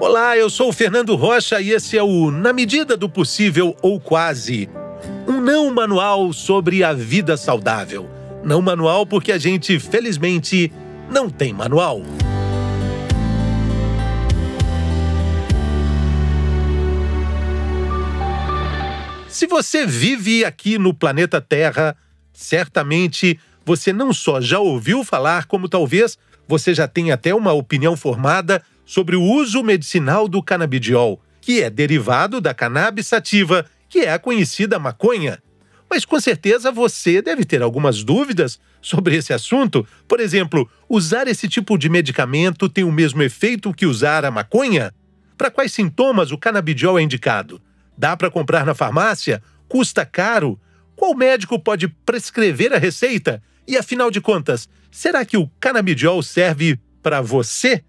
Olá, eu sou o Fernando Rocha e esse é o Na Medida do Possível ou Quase. Um não manual sobre a vida saudável. Não manual porque a gente, felizmente, não tem manual. Se você vive aqui no planeta Terra, certamente você não só já ouviu falar, como talvez você já tenha até uma opinião formada sobre o uso medicinal do canabidiol, que é derivado da cannabis sativa, que é a conhecida maconha. Mas com certeza você deve ter algumas dúvidas sobre esse assunto. Por exemplo, usar esse tipo de medicamento tem o mesmo efeito que usar a maconha? Para quais sintomas o canabidiol é indicado? Dá para comprar na farmácia? Custa caro? Qual médico pode prescrever a receita? E afinal de contas, será que o canabidiol serve para você?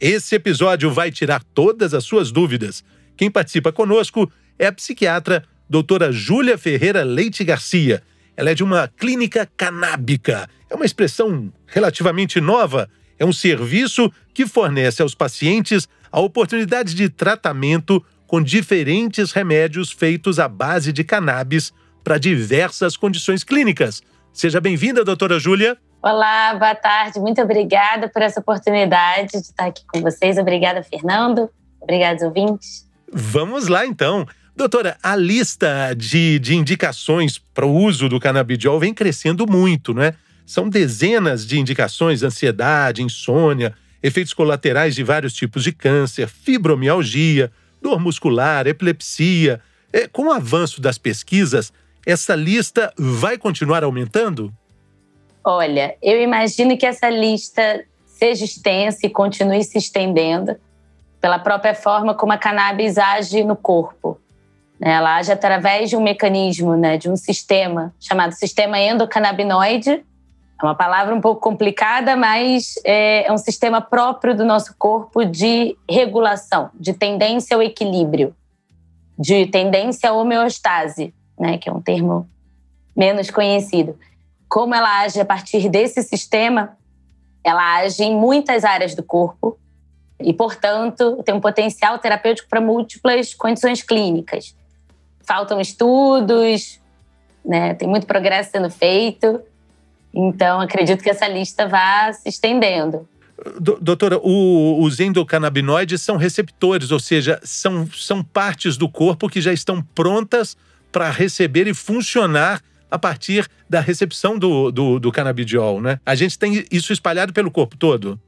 Esse episódio vai tirar todas as suas dúvidas. Quem participa conosco é a psiquiatra doutora Júlia Ferreira Leite Garcia. Ela é de uma clínica canábica. É uma expressão relativamente nova. É um serviço que fornece aos pacientes a oportunidade de tratamento com diferentes remédios feitos à base de cannabis para diversas condições clínicas. Seja bem-vinda, doutora Júlia. Olá, boa tarde. Muito obrigada por essa oportunidade de estar aqui com vocês. Obrigada, Fernando. Obrigada, ouvintes. Vamos lá, então. Doutora, a lista de, de indicações para o uso do canabidiol vem crescendo muito, não é? São dezenas de indicações: ansiedade, insônia, efeitos colaterais de vários tipos de câncer, fibromialgia, dor muscular, epilepsia. É, com o avanço das pesquisas, essa lista vai continuar aumentando? Olha, eu imagino que essa lista seja extensa e continue se estendendo pela própria forma como a cannabis age no corpo. Né? Ela age através de um mecanismo, né, de um sistema chamado sistema endocannabinoide. É uma palavra um pouco complicada, mas é, é um sistema próprio do nosso corpo de regulação, de tendência ao equilíbrio, de tendência à homeostase, né, que é um termo menos conhecido como ela age a partir desse sistema, ela age em muitas áreas do corpo e, portanto, tem um potencial terapêutico para múltiplas condições clínicas. Faltam estudos, né? tem muito progresso sendo feito, então acredito que essa lista vá se estendendo. Doutora, o, os endocannabinoides são receptores, ou seja, são, são partes do corpo que já estão prontas para receber e funcionar a partir da recepção do, do, do canabidiol, né? A gente tem isso espalhado pelo corpo todo?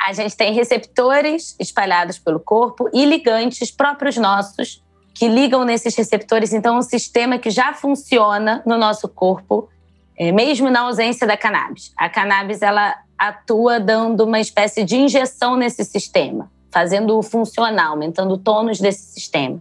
A gente tem receptores espalhados pelo corpo e ligantes próprios nossos que ligam nesses receptores. Então, um sistema que já funciona no nosso corpo, é, mesmo na ausência da cannabis. A cannabis ela atua dando uma espécie de injeção nesse sistema, fazendo-o funcionar, aumentando o tônus desse sistema.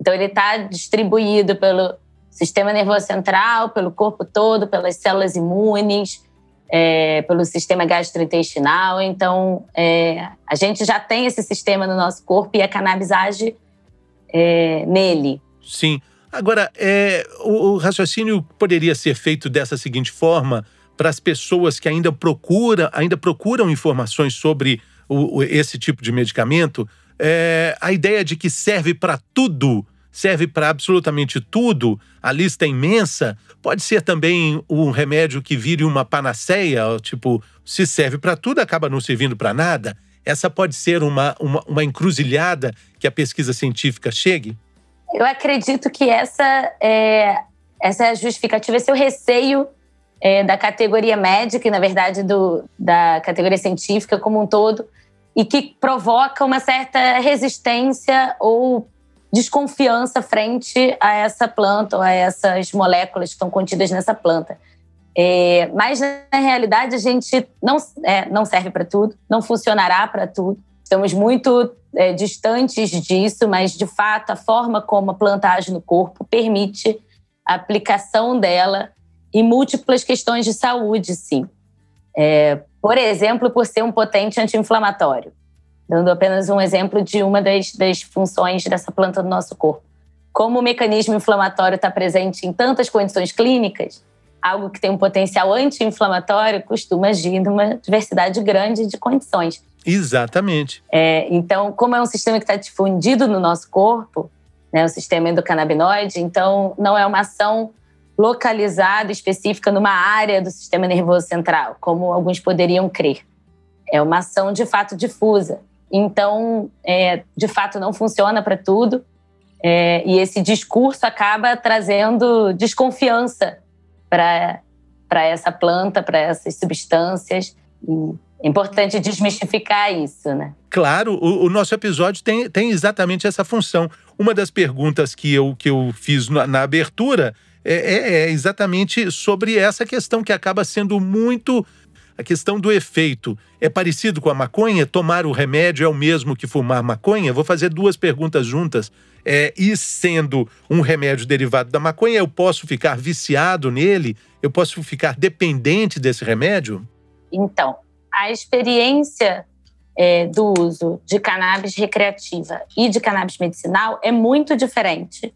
Então, ele está distribuído pelo sistema nervoso central, pelo corpo todo, pelas células imunes, é, pelo sistema gastrointestinal. Então, é, a gente já tem esse sistema no nosso corpo e a cannabis age é, nele. Sim. Agora, é, o, o raciocínio poderia ser feito dessa seguinte forma para as pessoas que ainda procuram, ainda procuram informações sobre o, esse tipo de medicamento, é, a ideia de que serve para tudo serve para absolutamente tudo, a lista é imensa. Pode ser também um remédio que vire uma panaceia, tipo, se serve para tudo, acaba não servindo para nada. Essa pode ser uma, uma, uma, encruzilhada que a pesquisa científica chegue? Eu acredito que essa é, essa é a justificativa, esse é o receio é, da categoria médica e, na verdade, do, da categoria científica como um todo, e que provoca uma certa resistência ou desconfiança frente a essa planta ou a essas moléculas que estão contidas nessa planta. É, mas, na realidade, a gente não, é, não serve para tudo, não funcionará para tudo. Estamos muito é, distantes disso, mas, de fato, a forma como a planta age no corpo permite a aplicação dela em múltiplas questões de saúde, sim. É, por exemplo, por ser um potente anti-inflamatório dando apenas um exemplo de uma das, das funções dessa planta do nosso corpo. Como o mecanismo inflamatório está presente em tantas condições clínicas, algo que tem um potencial anti-inflamatório costuma agir numa diversidade grande de condições. Exatamente. É, então, como é um sistema que está difundido no nosso corpo, né, o sistema endocannabinoide, então não é uma ação localizada, específica numa área do sistema nervoso central, como alguns poderiam crer. É uma ação de fato difusa. Então, é, de fato, não funciona para tudo. É, e esse discurso acaba trazendo desconfiança para essa planta, para essas substâncias. É importante desmistificar isso, né? Claro, o, o, nosso episódio tem, tem exatamente essa função. Uma das perguntas que eu, que eu fiz na, na abertura é, é, é exatamente sobre essa questão que acaba sendo muito a questão do efeito é parecido com a maconha? Tomar o remédio é o mesmo que fumar maconha? Vou fazer duas perguntas juntas. É, e sendo um remédio derivado da maconha, eu posso ficar viciado nele? Eu posso ficar dependente desse remédio? Então, a experiência é, do uso de cannabis recreativa e de cannabis medicinal é muito diferente,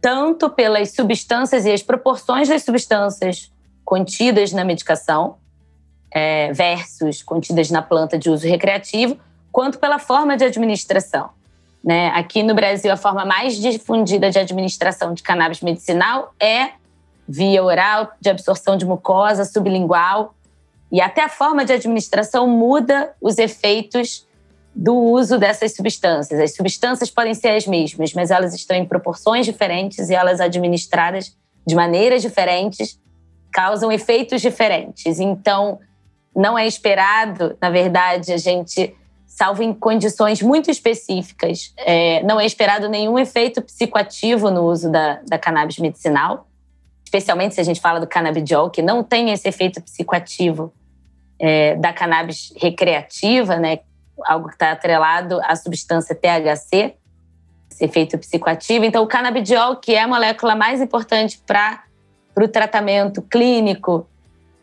tanto pelas substâncias e as proporções das substâncias contidas na medicação, é, versus contidas na planta de uso recreativo, quanto pela forma de administração. Né? Aqui no Brasil, a forma mais difundida de administração de cannabis medicinal é via oral, de absorção de mucosa, sublingual. E até a forma de administração muda os efeitos do uso dessas substâncias. As substâncias podem ser as mesmas, mas elas estão em proporções diferentes e elas administradas de maneiras diferentes causam efeitos diferentes. Então, não é esperado, na verdade, a gente, salvo em condições muito específicas, é, não é esperado nenhum efeito psicoativo no uso da, da cannabis medicinal, especialmente se a gente fala do cannabidiol, que não tem esse efeito psicoativo é, da cannabis recreativa, né? algo que está atrelado à substância THC, esse efeito psicoativo. Então, o cannabidiol, que é a molécula mais importante para o tratamento clínico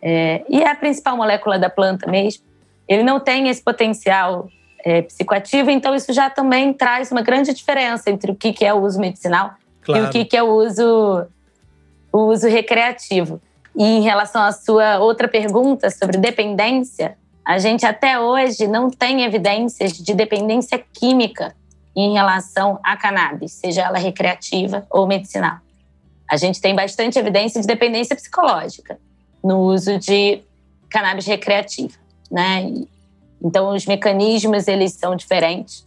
é, e é a principal molécula da planta mesmo, ele não tem esse potencial é, psicoativo, então isso já também traz uma grande diferença entre o que, que é o uso medicinal claro. e o que, que é o uso, o uso recreativo. E em relação à sua outra pergunta sobre dependência, a gente até hoje não tem evidências de dependência química em relação à cannabis, seja ela recreativa ou medicinal. A gente tem bastante evidência de dependência psicológica no uso de cannabis recreativa, né? Então, os mecanismos, eles são diferentes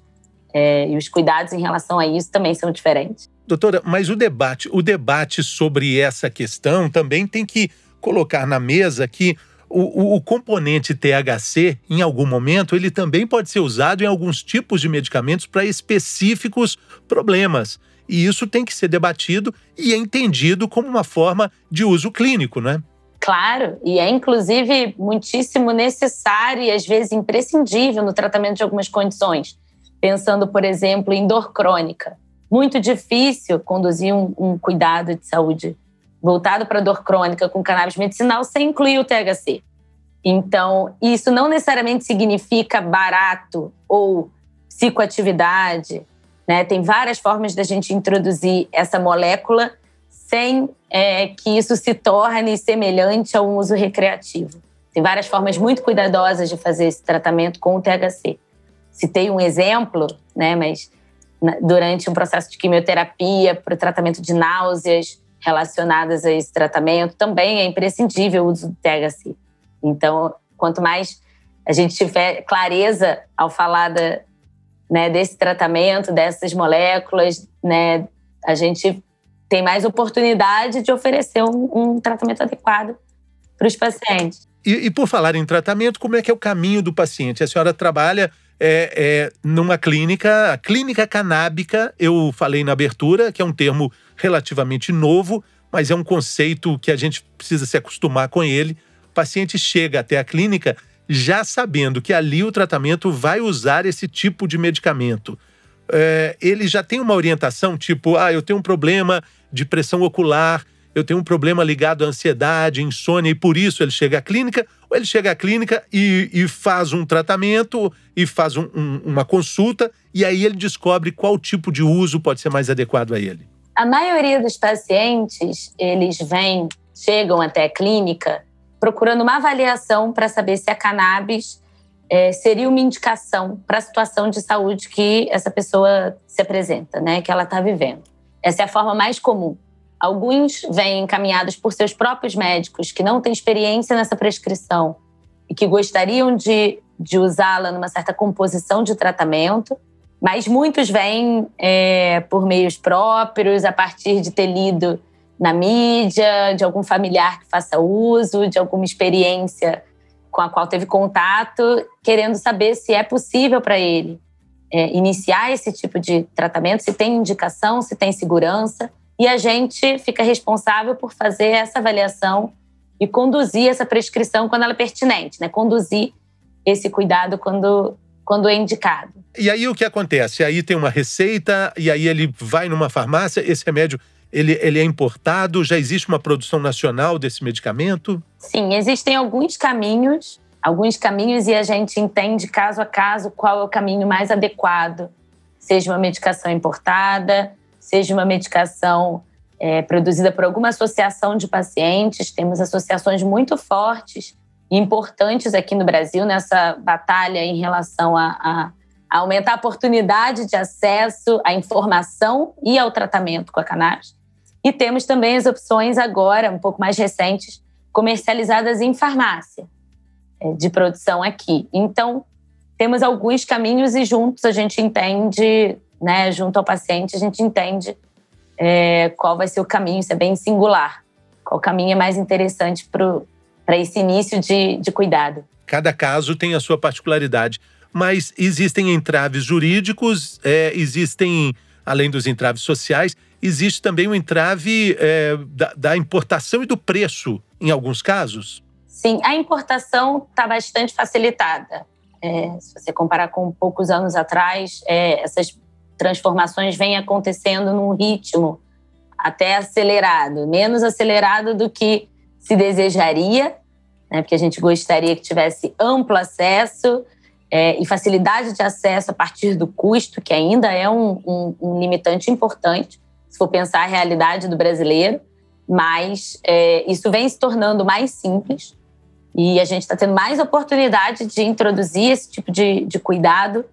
é, e os cuidados em relação a isso também são diferentes. Doutora, mas o debate, o debate sobre essa questão também tem que colocar na mesa que o, o, o, componente THC, em algum momento, ele também pode ser usado em alguns tipos de medicamentos para específicos problemas. E isso tem que ser debatido e é entendido como uma forma de uso clínico, não é? Claro, e é inclusive muitíssimo necessário e às vezes imprescindível no tratamento de algumas condições. Pensando, por exemplo, em dor crônica. Muito difícil conduzir um, um cuidado de saúde voltado para dor crônica com cannabis medicinal sem incluir o THC. Então, isso não necessariamente significa barato ou psicoatividade. Né? Tem várias formas da gente introduzir essa molécula sem é, que isso se torne semelhante a um uso recreativo. Tem várias formas muito cuidadosas de fazer esse tratamento com o THC. Citei um exemplo, né, mas durante um processo de quimioterapia para o tratamento de náuseas relacionadas a esse tratamento, também é imprescindível o uso do THC. Então, quanto mais a gente tiver clareza ao falar da, né, desse tratamento, dessas moléculas, né, a gente tem mais oportunidade de oferecer um, um tratamento adequado para os pacientes. E, e, por falar em tratamento, como é que é o caminho do paciente? A senhora trabalha é, é, numa clínica, a clínica canábica, eu falei na abertura, que é um termo relativamente novo, mas é um conceito que a gente precisa se acostumar com ele. O paciente chega até a clínica já sabendo que ali o tratamento vai usar esse tipo de medicamento. É, ele já tem uma orientação, tipo, ah, eu tenho um problema de pressão ocular, eu tenho um problema ligado à ansiedade, insônia, e por isso ele chega à clínica, ou ele chega à clínica e, e faz um tratamento e faz um, um, uma consulta, e aí ele descobre qual tipo de uso pode ser mais adequado a ele. A maioria dos pacientes, eles vêm chegam até a clínica procurando uma avaliação para saber se a cannabis é, seria uma indicação para a situação de saúde que essa pessoa se apresenta, né, que ela está vivendo. Essa é a forma mais comum. Alguns vêm encaminhados por seus próprios médicos que não têm experiência nessa prescrição e que gostariam de, de usá-la numa certa composição de tratamento, mas muitos vêm é, por meios próprios, a partir de ter lido na mídia, de algum familiar que faça uso, de alguma experiência com a qual teve contato, querendo saber se é possível para ele é, iniciar esse tipo de tratamento, se tem indicação, se tem segurança. E a gente fica responsável por fazer essa avaliação e conduzir essa prescrição quando ela é pertinente, né? Conduzir esse cuidado quando, quando é indicado. E aí o que acontece? Aí tem uma receita e aí ele vai numa farmácia, esse remédio ele, ele é importado? Já existe uma produção nacional desse medicamento? Sim, existem alguns caminhos, alguns caminhos e a gente entende caso a caso qual é o caminho mais adequado. Seja uma medicação importada, seja uma medicação é, produzida por alguma associação de pacientes. Temos associações muito fortes e importantes aqui no Brasil nessa batalha em relação a, a, aumentar a oportunidade de acesso à informação e ao tratamento com a cannabis. E temos também as opções agora, um pouco mais recentes, comercializadas em farmácia, é, de produção aqui. Então, temos alguns caminhos e juntos a gente entende, né, junto ao paciente, a gente entende é, qual vai ser o caminho, isso é bem singular. Qual caminho é mais interessante para esse início de, de cuidado. Cada caso tem a sua particularidade, mas existem entraves jurídicos, é, existem, além dos entraves sociais, existe também o entrave é, da, da, importação e do preço, em alguns casos? Sim, a importação está bastante facilitada. É, se você comparar com poucos anos atrás, é, essas transformações vêm acontecendo num ritmo até acelerado, menos acelerado do que se desejaria, né, porque a gente gostaria que tivesse amplo acesso é, e facilidade de acesso a partir do custo, que ainda é um, um, um limitante importante se for pensar a realidade do brasileiro, mas é, isso vem se tornando mais simples e a gente está tendo mais oportunidade de introduzir esse tipo de, de cuidado,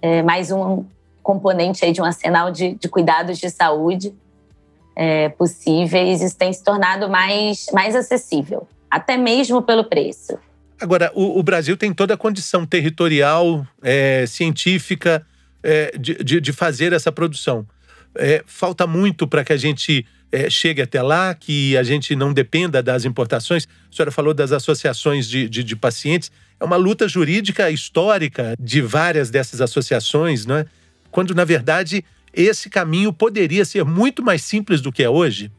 é, mais um componente aí de um arsenal de, de cuidados de saúde é, possíveis. Isso tem se tornado mais, mais acessível, até mesmo pelo preço. Agora, o, o Brasil tem toda a condição territorial, é, científica, é, de, de, de fazer essa produção é, falta muito para que a gente é, chegue até lá, que a gente não dependa das importações. A senhora falou das associações de, de, de pacientes. É uma luta jurídica histórica de várias dessas associações, não é? quando, na verdade, esse caminho poderia ser muito mais simples do que é hoje?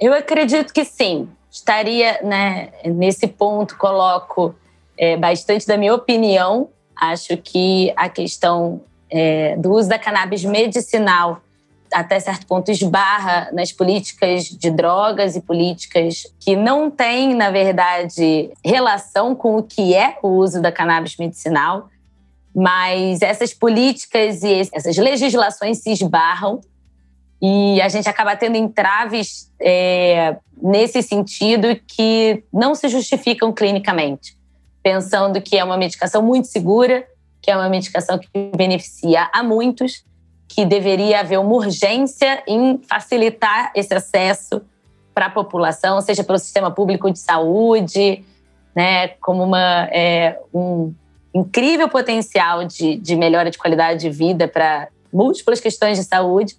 Eu acredito que sim. Estaria né, nesse ponto, coloco é, bastante da minha opinião. Acho que a questão é, do uso da cannabis medicinal até certo ponto, esbarra nas políticas de drogas e políticas que não têm, na verdade, relação com o que é o uso da cannabis medicinal. Mas essas políticas e essas legislações se esbarram e a gente acaba tendo entraves é, nesse sentido que não se justificam clinicamente, pensando que é uma medicação muito segura, que é uma medicação que beneficia a muitos, que deveria haver uma urgência em facilitar esse acesso para a população, seja pelo sistema público de saúde, né, como uma, é, um incrível potencial de, de melhora de qualidade de vida para múltiplas questões de saúde.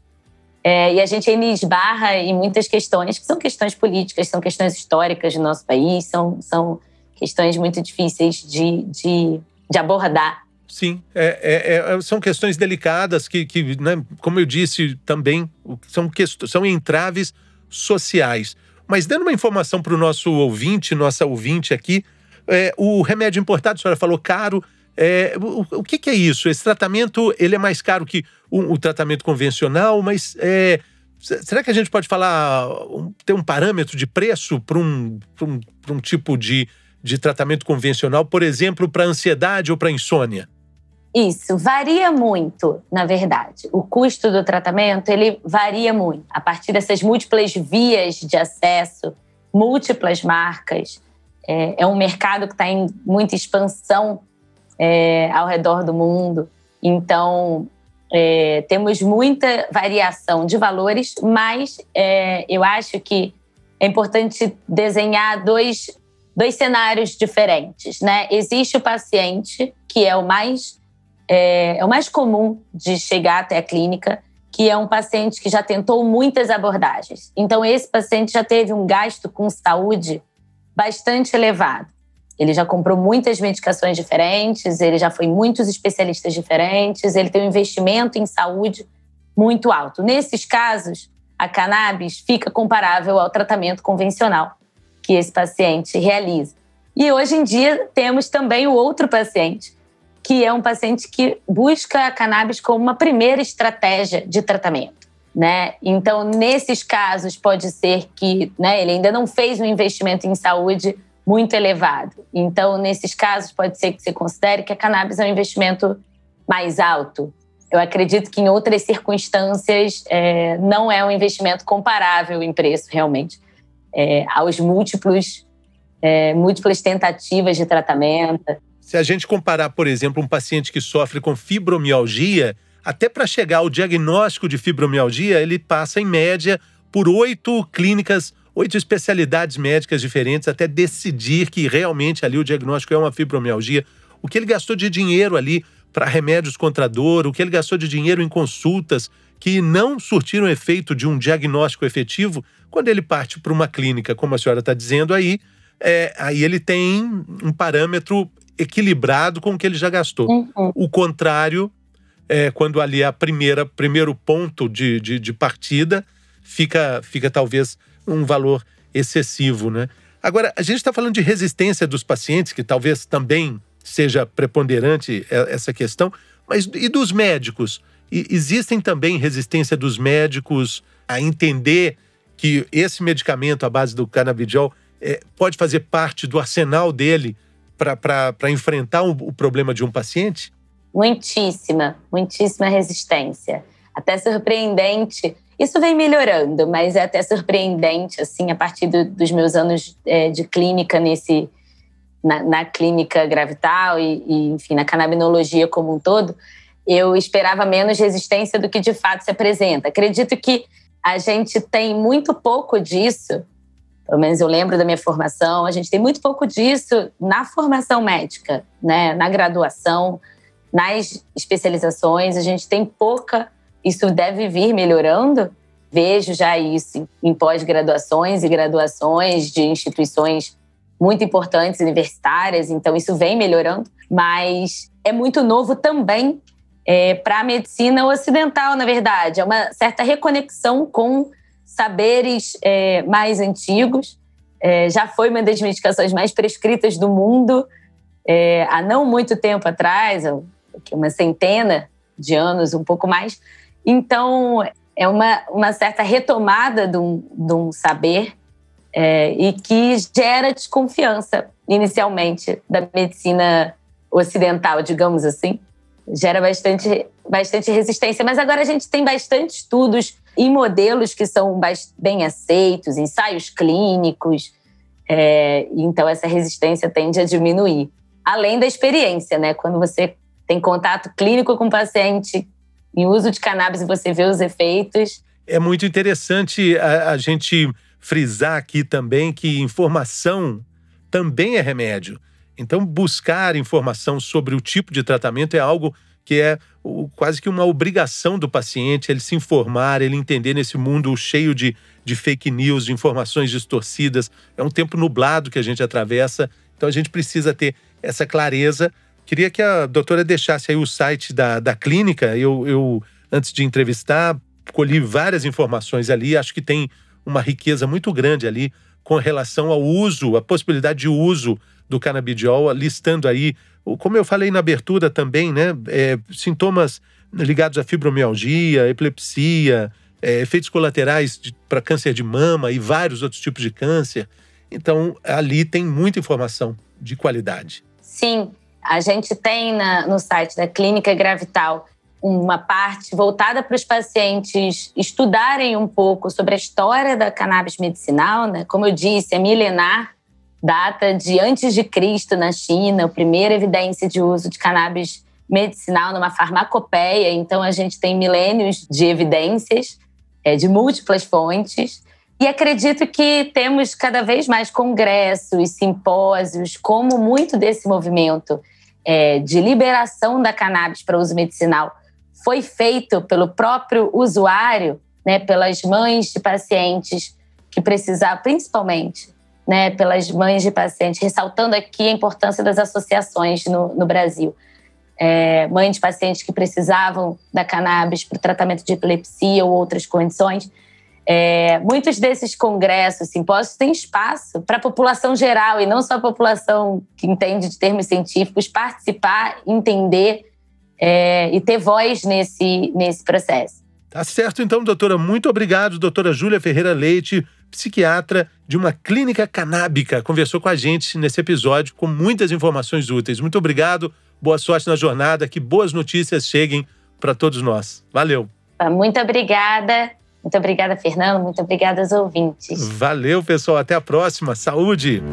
É, e a gente ainda esbarra em muitas questões que são questões políticas, são questões históricas do nosso país, são, são questões muito difíceis de, de, de abordar Sim, é, é, é, são questões delicadas que, que né, como eu disse também, são, são entraves sociais. Mas dando uma informação para o nosso ouvinte, nossa ouvinte aqui, é, o remédio importado, a senhora falou caro. É, o, o que, que, é isso? Esse tratamento ele é mais caro que o, o tratamento convencional, mas é, será que a gente pode falar, ter um parâmetro de preço para um, um, um tipo de, de tratamento convencional, por exemplo, para ansiedade ou para insônia? Isso varia muito, na verdade. O custo do tratamento ele varia muito a partir dessas múltiplas vias de acesso múltiplas marcas. É, é um mercado que está em muita expansão é, ao redor do mundo. Então, é, temos muita variação de valores, mas é, eu acho que é importante desenhar dois, dois cenários diferentes. Né? Existe o paciente, que é o mais, é, é o mais comum de chegar até a clínica, que é um paciente que já tentou muitas abordagens. Então, esse paciente já teve um gasto com saúde bastante elevado. Ele já comprou muitas medicações diferentes, ele já foi muitos especialistas diferentes, ele tem um investimento em saúde muito alto. Nesses casos, a cannabis fica comparável ao tratamento convencional que esse paciente realiza. E hoje em dia temos também o outro paciente, que é um paciente que busca a cannabis como uma primeira estratégia de tratamento. Né? Então, nesses casos, pode ser que né, ele ainda não fez um investimento em saúde muito elevado. Então, nesses casos, pode ser que você considere que a cannabis é um investimento mais alto. Eu acredito que em outras circunstâncias é, não é um investimento comparável em preço, realmente, é, aos múltiplos, é, múltiplas tentativas de tratamento. Se a gente comparar, por exemplo, um paciente que sofre com fibromialgia, até para chegar ao diagnóstico de fibromialgia, ele passa, em média, por oito clínicas, oito especialidades médicas diferentes, até decidir que realmente ali o diagnóstico é uma fibromialgia. O que ele gastou de dinheiro ali para remédios contra dor, o que ele gastou de dinheiro em consultas que não surtiram efeito de um diagnóstico efetivo, quando ele parte para uma clínica, como a senhora está dizendo aí, é, aí ele tem um parâmetro equilibrado com o que ele já gastou. Uhum. O contrário, é, quando ali é a primeira primeiro ponto de, de, de, partida, fica, fica talvez um valor excessivo, né? Agora, a gente está falando de resistência dos pacientes, que talvez também seja preponderante essa questão, mas e dos médicos? E existem também resistência dos médicos a entender que esse medicamento à base do canabidiol é, pode fazer parte do arsenal dele para enfrentar o, o problema de um paciente? Muitíssima, muitíssima resistência. Até surpreendente. Isso vem melhorando, mas é até surpreendente, assim, a partir do, dos meus anos é, de clínica nesse, na, na clínica gravital e, e, enfim, na canabinologia como um todo, eu esperava menos resistência do que de fato se apresenta. Acredito que a gente tem muito pouco disso pelo menos eu lembro da minha formação, a gente tem muito pouco disso na formação médica, né? na graduação, nas especializações, a gente tem pouca. Isso deve vir melhorando. Vejo já isso em pós-graduações e graduações de instituições muito importantes, universitárias, então isso vem melhorando, mas é muito novo também é, para a medicina ocidental, na verdade. É uma certa reconexão com saberes é, mais antigos. É, já foi uma das medicações mais prescritas do mundo é, há não muito tempo atrás, uma centena de anos, um pouco mais. Então, é uma, uma certa retomada de um, de um saber é, e que gera desconfiança, inicialmente, da medicina ocidental, digamos assim. Gera bastante, bastante resistência. Mas agora a gente tem bastante estudos em modelos que são bem aceitos, ensaios clínicos. É, então, essa resistência tende a diminuir. Além da experiência, né? Quando você tem contato clínico com o paciente em uso de cannabis e você vê os efeitos. É muito interessante a, a gente frisar aqui também que informação também é remédio. Então, buscar informação sobre o tipo de tratamento é algo que é quase que uma obrigação do paciente ele se informar, ele entender nesse mundo cheio de, de fake news, de informações distorcidas. É um tempo nublado que a gente atravessa, então a gente precisa ter essa clareza. Queria que a doutora deixasse aí o site da, da clínica. Eu, eu, antes de entrevistar, colhi várias informações ali, acho que tem uma riqueza muito grande ali com relação ao uso, a possibilidade de uso do canabidiol, listando aí como eu falei na abertura também, né, é, sintomas ligados à fibromialgia, epilepsia, é, efeitos colaterais para câncer de mama e vários outros tipos de câncer. Então, ali tem muita informação de qualidade. Sim, a gente tem na, no site da Clínica Gravital uma parte voltada para os pacientes estudarem um pouco sobre a história da cannabis medicinal, né? Como eu disse, é milenar, data de antes de Cristo na China, a primeira evidência de uso de cannabis medicinal numa farmacopeia. Então a gente tem milênios de evidências é, de múltiplas fontes. E acredito que temos cada vez mais congressos, simpósios, como muito desse movimento é, de liberação da cannabis para uso medicinal foi feito pelo próprio usuário, né, pelas mães de pacientes que precisavam, principalmente, né, pelas mães de pacientes, ressaltando aqui a importância das associações no, no Brasil. É, mães de pacientes que precisavam da cannabis para o tratamento de epilepsia ou outras condições. É, muitos desses congressos, simpósios, têm espaço para a população geral e não só a população que entende de termos científicos participar, entender é, e ter voz nesse, nesse processo. Tá certo, então, doutora. Muito obrigado, doutora Júlia Ferreira Leite, psiquiatra de uma clínica canábica. Conversou com a gente nesse episódio com muitas informações úteis. Muito obrigado, boa sorte na jornada, que boas notícias cheguem para todos nós. Valeu. Muito obrigada. Muito obrigada, Fernando. Muito obrigada aos ouvintes. Valeu, pessoal. Até a próxima. Saúde!